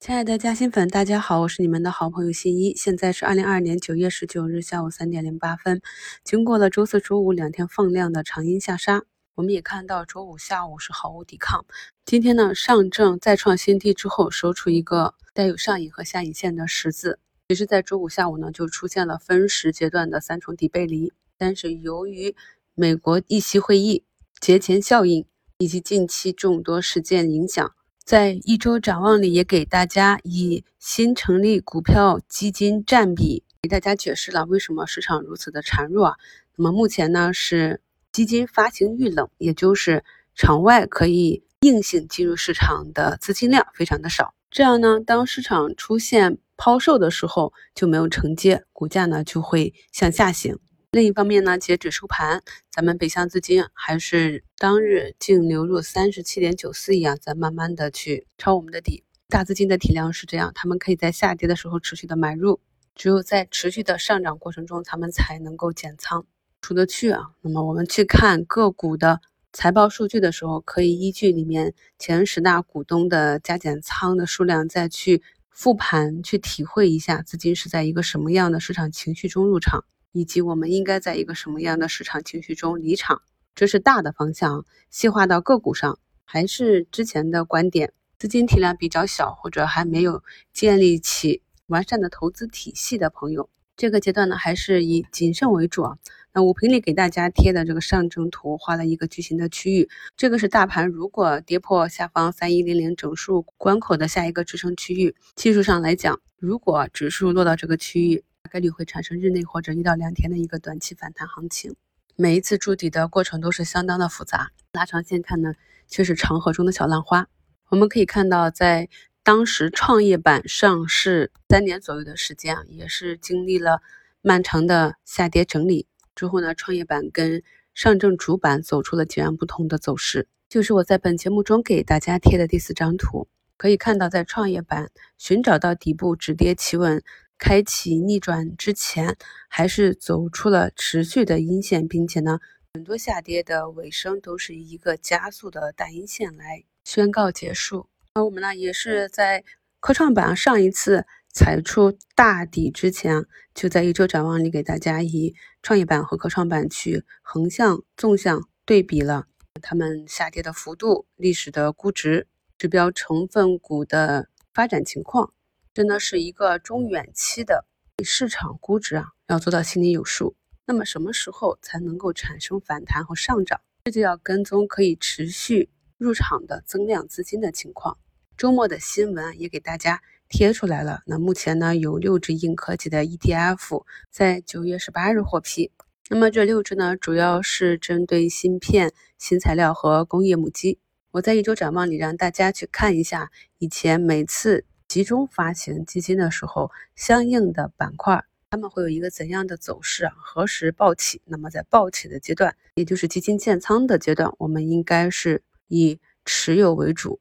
亲爱的嘉兴粉，大家好，我是你们的好朋友新一。现在是二零二二年九月十九日下午三点零八分。经过了周四周五两天放量的长阴下杀，我们也看到周五下午是毫无抵抗。今天呢，上证再创新低之后，收出一个带有上影和下影线的十字。其实，在周五下午呢，就出现了分时阶段的三重底背离。但是，由于美国议息会议、节前效应以及近期众多事件影响。在一周展望里，也给大家以新成立股票基金占比给大家解释了为什么市场如此的孱弱。那么目前呢是基金发行遇冷，也就是场外可以硬性进入市场的资金量非常的少。这样呢，当市场出现抛售的时候，就没有承接，股价呢就会向下行。另一方面呢，截止收盘，咱们北向资金还是当日净流入三十七点九四亿啊，在慢慢的去抄我们的底。大资金的体量是这样，他们可以在下跌的时候持续的买入，只有在持续的上涨过程中，他们才能够减仓出得去啊。那么我们去看个股的财报数据的时候，可以依据里面前十大股东的加减仓的数量，再去复盘，去体会一下资金是在一个什么样的市场情绪中入场。以及我们应该在一个什么样的市场情绪中离场，这是大的方向。细化到个股上，还是之前的观点：资金体量比较小或者还没有建立起完善的投资体系的朋友，这个阶段呢，还是以谨慎为主啊。那五评里给大家贴的这个上证图画了一个矩形的区域，这个是大盘如果跌破下方三一零零整数关口的下一个支撑区域。技术上来讲，如果指数落到这个区域，大概率会产生日内或者一到两天的一个短期反弹行情。每一次筑底的过程都是相当的复杂，拉长线看呢，却是长河中的小浪花。我们可以看到，在当时创业板上市三年左右的时间啊，也是经历了漫长的下跌整理之后呢，创业板跟上证主板走出了截然不同的走势。就是我在本节目中给大家贴的第四张图，可以看到，在创业板寻找到底部止跌企稳。开启逆转之前，还是走出了持续的阴线，并且呢，很多下跌的尾声都是一个加速的大阴线来宣告结束。那我们呢，也是在科创板上一次踩出大底之前，就在一周展望里给大家以创业板和科创板去横向、纵向对比了它们下跌的幅度、历史的估值、指标成分股的发展情况。真的是一个中远期的市场估值啊，要做到心里有数。那么什么时候才能够产生反弹和上涨？这就要跟踪可以持续入场的增量资金的情况。周末的新闻也给大家贴出来了。那目前呢，有六只硬科技的 ETF 在九月十八日获批。那么这六只呢，主要是针对芯片、新材料和工业母机。我在一周展望里让大家去看一下，以前每次。集中发行基金的时候，相应的板块他们会有一个怎样的走势啊？何时暴起？那么在暴起的阶段，也就是基金建仓的阶段，我们应该是以持有为主。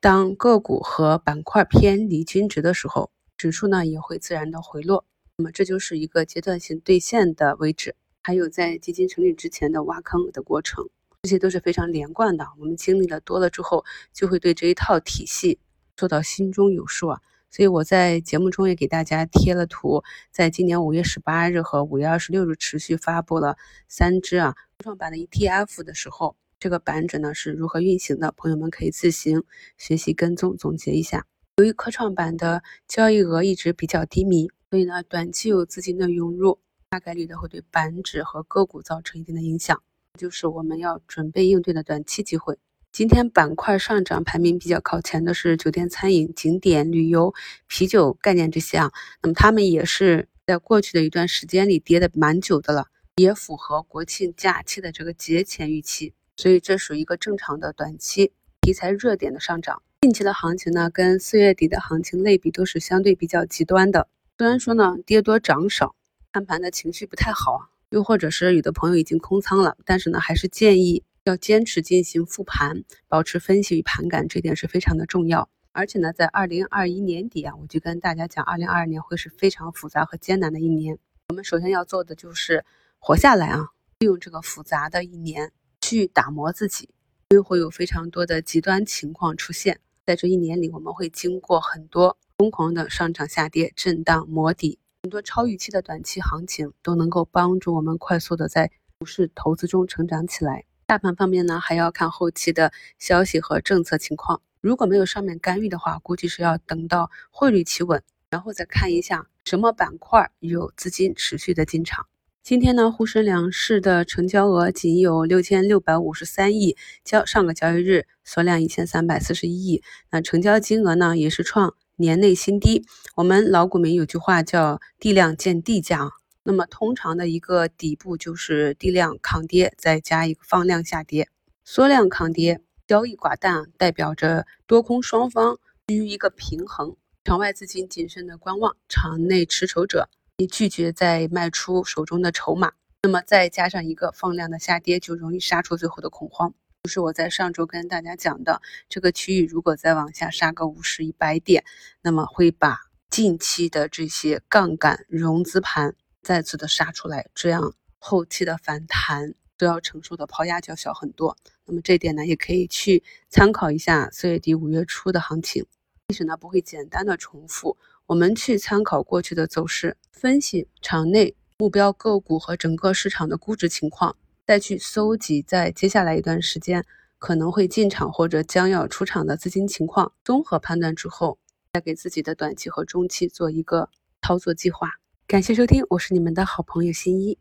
当个股和板块偏离均值的时候，指数呢也会自然的回落。那么这就是一个阶段性兑现的位置。还有在基金成立之前的挖坑的过程，这些都是非常连贯的。我们经历了多了之后，就会对这一套体系。做到心中有数啊，所以我在节目中也给大家贴了图，在今年五月十八日和五月二十六日持续发布了三只啊科创板的 ETF 的时候，这个板指呢是如何运行的？朋友们可以自行学习跟踪总结一下。由于科创板的交易额一直比较低迷，所以呢短期有资金的涌入，大概率的会对板指和个股造成一定的影响，就是我们要准备应对的短期机会。今天板块上涨排名比较靠前的是酒店、餐饮、景点、旅游、啤酒概念这些啊，那么他们也是在过去的一段时间里跌的蛮久的了，也符合国庆假期的这个节前预期，所以这属于一个正常的短期题材热点的上涨。近期的行情呢，跟四月底的行情类比都是相对比较极端的。虽然说呢跌多涨少，看盘的情绪不太好啊，又或者是有的朋友已经空仓了，但是呢还是建议。要坚持进行复盘，保持分析与盘感，这点是非常的重要。而且呢，在二零二一年底啊，我就跟大家讲，二零二二年会是非常复杂和艰难的一年。我们首先要做的就是活下来啊，利用这个复杂的一年去打磨自己，因为会有非常多的极端情况出现。在这一年里，我们会经过很多疯狂的上涨、下跌、震荡、磨底，很多超预期的短期行情都能够帮助我们快速的在股市投资中成长起来。大盘方面呢，还要看后期的消息和政策情况。如果没有上面干预的话，估计是要等到汇率企稳，然后再看一下什么板块有资金持续的进场。今天呢，沪深两市的成交额仅有六千六百五十三亿，较上个交易日缩量一千三百四十一亿。那成交金额呢，也是创年内新低。我们老股民有句话叫“地量见地价”，那么通常的一个底部就是地量抗跌，再加一个放量下跌，缩量抗跌，交易寡淡，代表着多空双方趋于一个平衡，场外资金谨慎的观望，场内持筹者。也拒绝再卖出手中的筹码，那么再加上一个放量的下跌，就容易杀出最后的恐慌。就是我在上周跟大家讲的，这个区域如果再往下杀个五十、一百点，那么会把近期的这些杠杆融资盘再次的杀出来，这样后期的反弹都要承受的抛压就要小很多。那么这点呢，也可以去参考一下四月底五月初的行情。历史呢不会简单的重复。我们去参考过去的走势，分析场内目标个股和整个市场的估值情况，再去搜集在接下来一段时间可能会进场或者将要出场的资金情况，综合判断之后，再给自己的短期和中期做一个操作计划。感谢收听，我是你们的好朋友新一。